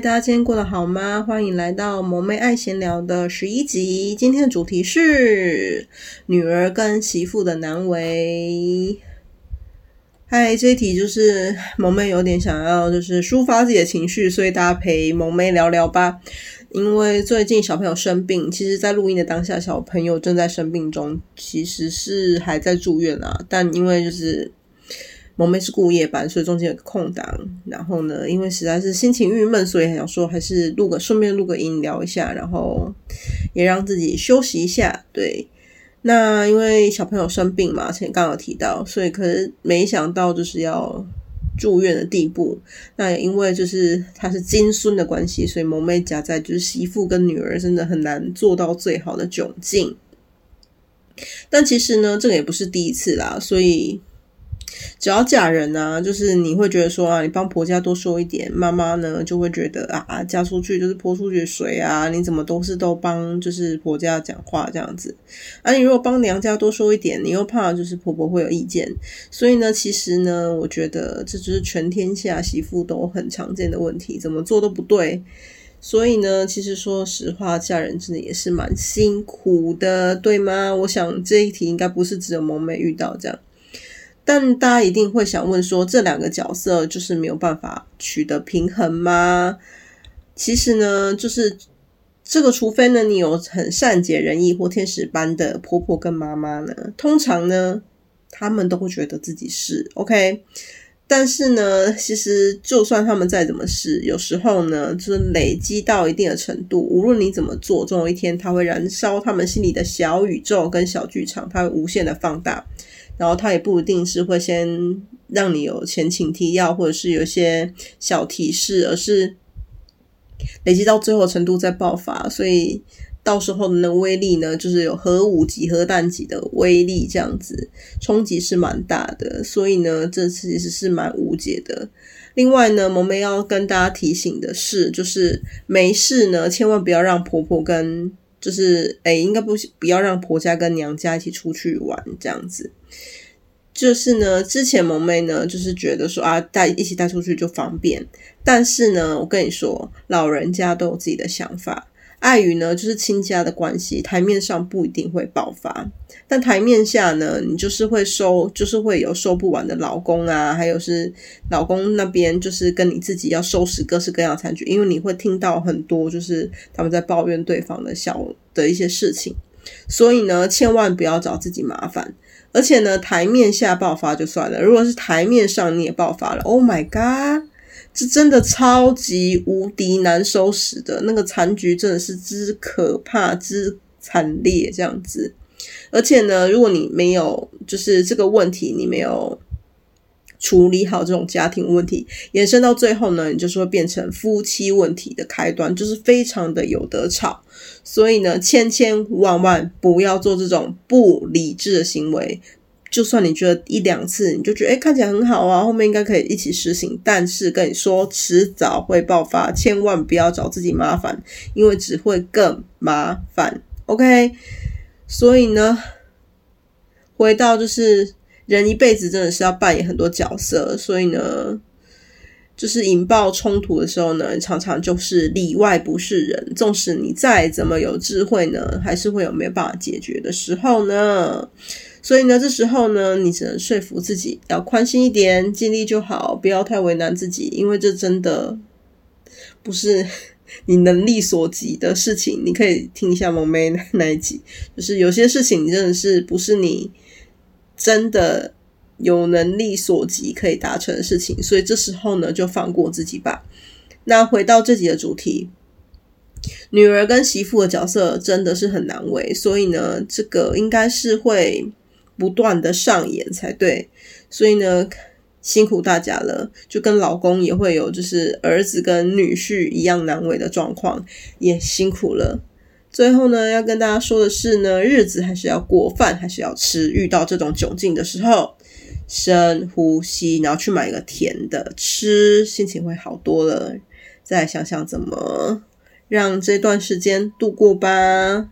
大家今天过得好吗？欢迎来到萌妹爱闲聊的十一集。今天的主题是女儿跟媳妇的难为。嗨，这一题就是萌妹有点想要就是抒发自己的情绪，所以大家陪萌妹聊聊吧。因为最近小朋友生病，其实在录音的当下，小朋友正在生病中，其实是还在住院啊。但因为就是。萌妹是顾夜班，所以中间有个空档。然后呢，因为实在是心情郁闷，所以想说还是录个顺便录个音聊一下，然后也让自己休息一下。对，那因为小朋友生病嘛，前刚刚有提到，所以可是没想到就是要住院的地步。那也因为就是他是金孙的关系，所以萌妹夹在就是媳妇跟女儿真的很难做到最好的窘境。但其实呢，这个也不是第一次啦，所以。只要嫁人啊，就是你会觉得说啊，你帮婆家多说一点，妈妈呢就会觉得啊，嫁出去就是泼出去水啊，你怎么都是都帮就是婆家讲话这样子。啊，你如果帮娘家多说一点，你又怕就是婆婆会有意见，所以呢，其实呢，我觉得这就是全天下媳妇都很常见的问题，怎么做都不对。所以呢，其实说实话，嫁人真的也是蛮辛苦的，对吗？我想这一题应该不是只有萌妹遇到这样。但大家一定会想问说，这两个角色就是没有办法取得平衡吗？其实呢，就是这个，除非呢你有很善解人意或天使般的婆婆跟妈妈呢，通常呢他们都会觉得自己是 OK。但是呢，其实就算他们再怎么是，有时候呢，就是累积到一定的程度，无论你怎么做，总有一天它会燃烧他们心里的小宇宙跟小剧场，它会无限的放大。然后他也不一定是会先让你有前情提要，或者是有一些小提示，而是累积到最后程度再爆发，所以到时候的那个威力呢，就是有核武级、核弹级的威力，这样子冲击是蛮大的。所以呢，这次其实是蛮无解的。另外呢，萌妹要跟大家提醒的是，就是没事呢，千万不要让婆婆跟。就是，诶，应该不不要让婆家跟娘家一起出去玩这样子。就是呢，之前萌妹呢，就是觉得说啊，带一起带出去就方便。但是呢，我跟你说，老人家都有自己的想法。碍于呢，就是亲家的关系，台面上不一定会爆发，但台面下呢，你就是会收，就是会有收不完的老公啊，还有是老公那边就是跟你自己要收拾各式各样的残局，因为你会听到很多就是他们在抱怨对方的小的一些事情，所以呢，千万不要找自己麻烦，而且呢，台面下爆发就算了，如果是台面上你也爆发了，Oh my God！是真的超级无敌难收拾的，那个残局真的是之可怕之惨烈这样子。而且呢，如果你没有就是这个问题，你没有处理好这种家庭问题，延伸到最后呢，你就是会变成夫妻问题的开端，就是非常的有得吵。所以呢，千千万万不要做这种不理智的行为。就算你觉得一两次你就觉得诶看起来很好啊，后面应该可以一起实行，但是跟你说迟早会爆发，千万不要找自己麻烦，因为只会更麻烦。OK，所以呢，回到就是人一辈子真的是要扮演很多角色，所以呢，就是引爆冲突的时候呢，常常就是里外不是人，纵使你再怎么有智慧呢，还是会有没有办法解决的时候呢。所以呢，这时候呢，你只能说服自己要宽心一点，尽力就好，不要太为难自己，因为这真的不是 你能力所及的事情。你可以听一下萌咩那一集，就是有些事情真的是不是你真的有能力所及可以达成的事情，所以这时候呢，就放过自己吧。那回到这集的主题，女儿跟媳妇的角色真的是很难为，所以呢，这个应该是会。不断的上演才对。所以呢，辛苦大家了，就跟老公也会有就是儿子跟女婿一样难为的状况，也辛苦了。最后呢，要跟大家说的是呢，日子还是要过，饭还是要吃。遇到这种窘境的时候，深呼吸，然后去买一个甜的吃，心情会好多了。再想想怎么让这段时间度过吧。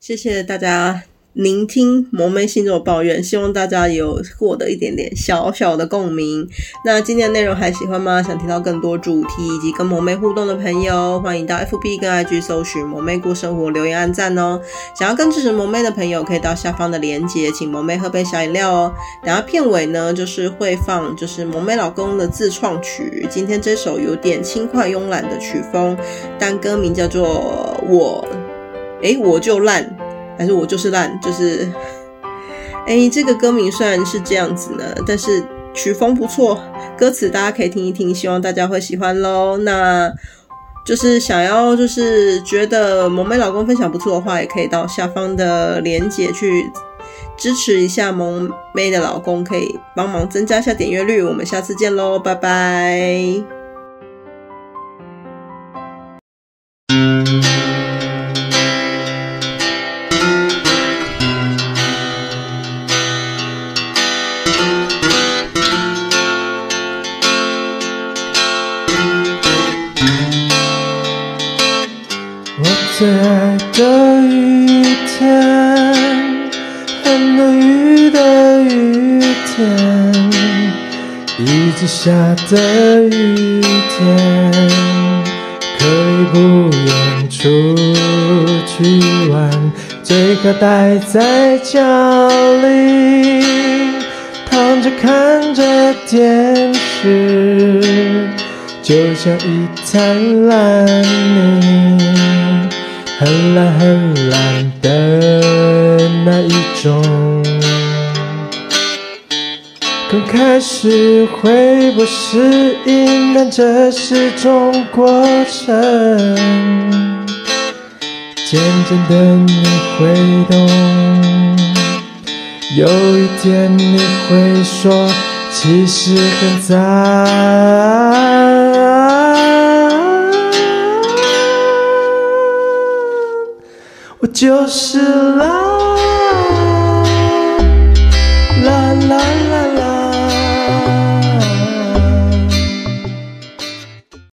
谢谢大家。聆听萌咩星座抱怨，希望大家有获得一点点小小的共鸣。那今天的内容还喜欢吗？想听到更多主题以及跟萌妹互动的朋友，欢迎到 FB 跟 IG 搜寻“萌妹过生活”，留言按赞哦。想要更支持萌妹的朋友，可以到下方的链接，请萌妹喝杯小饮料哦。等下片尾呢，就是会放就是萌妹老公的自创曲。今天这首有点轻快慵懒的曲风，但歌名叫做我，诶，我就烂。还是我就是烂，就是，哎、欸，这个歌名虽然是这样子呢，但是曲风不错，歌词大家可以听一听，希望大家会喜欢喽。那就是想要就是觉得萌妹老公分享不错的话，也可以到下方的链接去支持一下萌妹的老公，可以帮忙增加一下点阅率。我们下次见喽，拜拜。最爱的雨天，很多雨的雨天，一直下的雨天，可以不用出去玩，最好待在家里，躺着看着电视，就像一滩烂泥。很蓝很蓝的那一种，刚开始会不适应，但这是种过程。渐渐的你会懂，有一天你会说，其实很脏。就是爱。